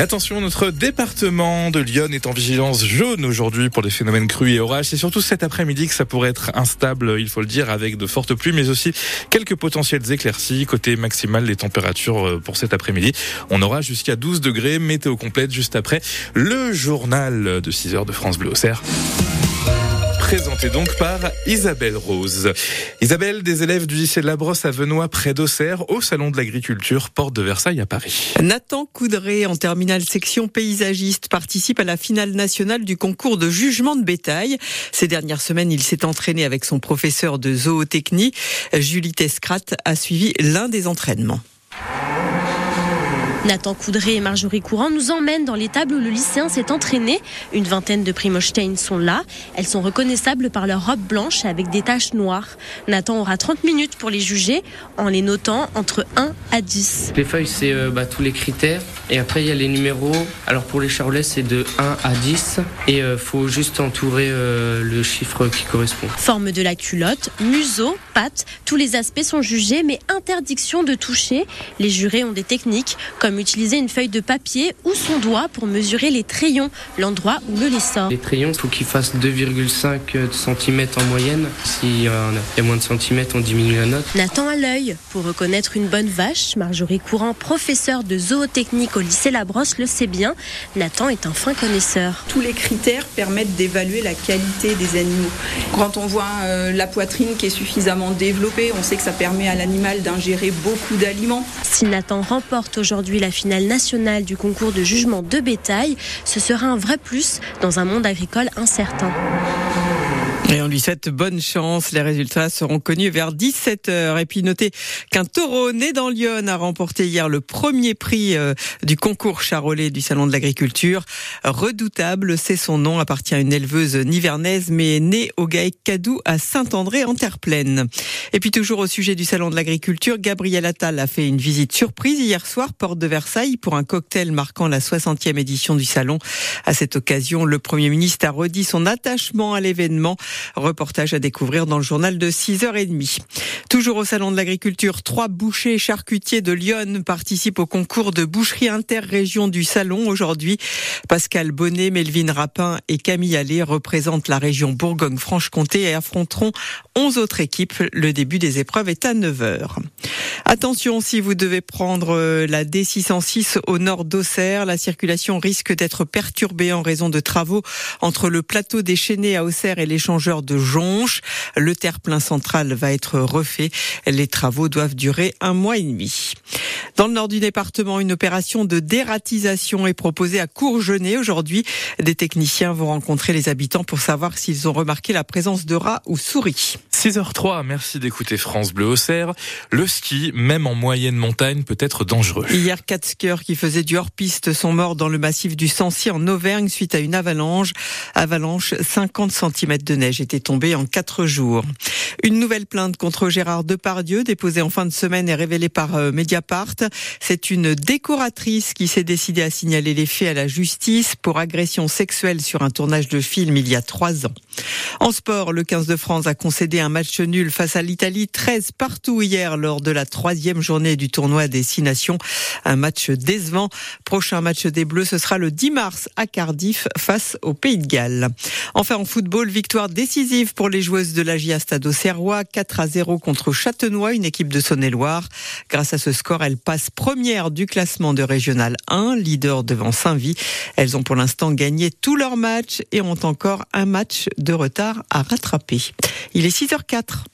Attention, notre département de Lyon est en vigilance jaune aujourd'hui pour les phénomènes crues et orages. C'est surtout cet après-midi que ça pourrait être instable, il faut le dire, avec de fortes pluies, mais aussi quelques potentielles éclaircies. Côté maximal, les températures euh, pour cet après-midi, on aura jusqu'à 12 degrés. Météo complète juste après le journal de 6 heures de France Bleu Auxerre présenté donc par Isabelle Rose. Isabelle, des élèves du lycée de la Brosse à Venoy, près d'Auxerre, au Salon de l'Agriculture, porte de Versailles à Paris. Nathan Coudray, en terminale section paysagiste, participe à la finale nationale du concours de jugement de bétail. Ces dernières semaines, il s'est entraîné avec son professeur de zootechnie. Julie Tescrat a suivi l'un des entraînements. Nathan Coudray et Marjorie Courant nous emmènent dans l'étable où le lycéen s'est entraîné. Une vingtaine de Primostein sont là. Elles sont reconnaissables par leur robe blanche avec des taches noires. Nathan aura 30 minutes pour les juger en les notant entre 1 à 10. Les feuilles, c'est euh, bah, tous les critères. Et après, il y a les numéros. Alors pour les charolais, c'est de 1 à 10. Et il euh, faut juste entourer euh, le chiffre qui correspond. Forme de la culotte, museau, pattes, tous les aspects sont jugés, mais interdiction de toucher. Les jurés ont des techniques comme utiliser une feuille de papier ou son doigt pour mesurer les trayons, l'endroit où le lait sort. Les trayons, il faut qu'ils fassent 2,5 cm en moyenne. S'il y a moins de centimètres, on diminue la note. Nathan à l'œil. Pour reconnaître une bonne vache, Marjorie Courant, professeure de zootechnique au lycée Labrosse, le sait bien. Nathan est un fin connaisseur. Tous les critères permettent d'évaluer la qualité des animaux. Quand on voit euh, la poitrine qui est suffisamment développée, on sait que ça permet à l'animal d'ingérer beaucoup d'aliments. Si Nathan remporte aujourd'hui la finale nationale du concours de jugement de bétail, ce sera un vrai plus dans un monde agricole incertain. Et on lui souhaite bonne chance. Les résultats seront connus vers 17h. Et puis notez qu'un taureau né dans Lyon a remporté hier le premier prix euh, du concours charolais du Salon de l'Agriculture. Redoutable, c'est son nom, appartient à une éleveuse nivernaise, mais née au Gaec Cadou à Saint-André en terre pleine. Et puis toujours au sujet du Salon de l'Agriculture, Gabriel Attal a fait une visite surprise hier soir, porte de Versailles, pour un cocktail marquant la 60e édition du Salon. À cette occasion, le Premier ministre a redit son attachement à l'événement. Reportage à découvrir dans le journal de 6h30. Toujours au Salon de l'Agriculture, trois bouchers charcutiers de Lyon participent au concours de boucherie interrégion du Salon aujourd'hui. Pascal Bonnet, Melvin Rapin et Camille Allais représentent la région Bourgogne-Franche-Comté et affronteront 11 autres équipes. Le début des épreuves est à 9h. Attention si vous devez prendre euh, la D606 au nord d'Auxerre, la circulation risque d'être perturbée en raison de travaux entre le plateau déchaîné à Auxerre et l'échangeur de Jonche. Le terre-plein central va être refait. Les travaux doivent durer un mois et demi. Dans le nord du département, une opération de dératisation est proposée à Courgenay aujourd'hui. Des techniciens vont rencontrer les habitants pour savoir s'ils ont remarqué la présence de rats ou souris. 6h03, merci d'écouter France Bleu Auxerre. Le ski, même en moyenne montagne, peut être dangereux. Hier, quatre skieurs qui faisaient du hors-piste sont morts dans le massif du Sancy en Auvergne suite à une avalanche. Avalanche, 50 cm de neige était tombée en quatre jours. Une nouvelle plainte contre Gérard Depardieu, déposée en fin de semaine et révélée par euh, Mediapart. C'est une décoratrice qui s'est décidée à signaler les faits à la justice pour agression sexuelle sur un tournage de film il y a trois ans. En sport, le 15 de France a concédé un match nul face à l'Italie, 13 partout hier lors de la troisième journée du tournoi des Six Nations. Un match décevant. Prochain match des Bleus, ce sera le 10 mars à Cardiff face au Pays de Galles. Enfin, en football, victoire décisive pour les joueuses de la GIA Stade Auxerrois, 4 à 0 contre Châtenois, une équipe de Saône-et-Loire. Grâce à ce score, elles passent première du classement de Régional 1, leader devant Saint-Vie. Elles ont pour l'instant gagné tous leurs matchs et ont encore un match de retard à rattraper. Il est 6h04.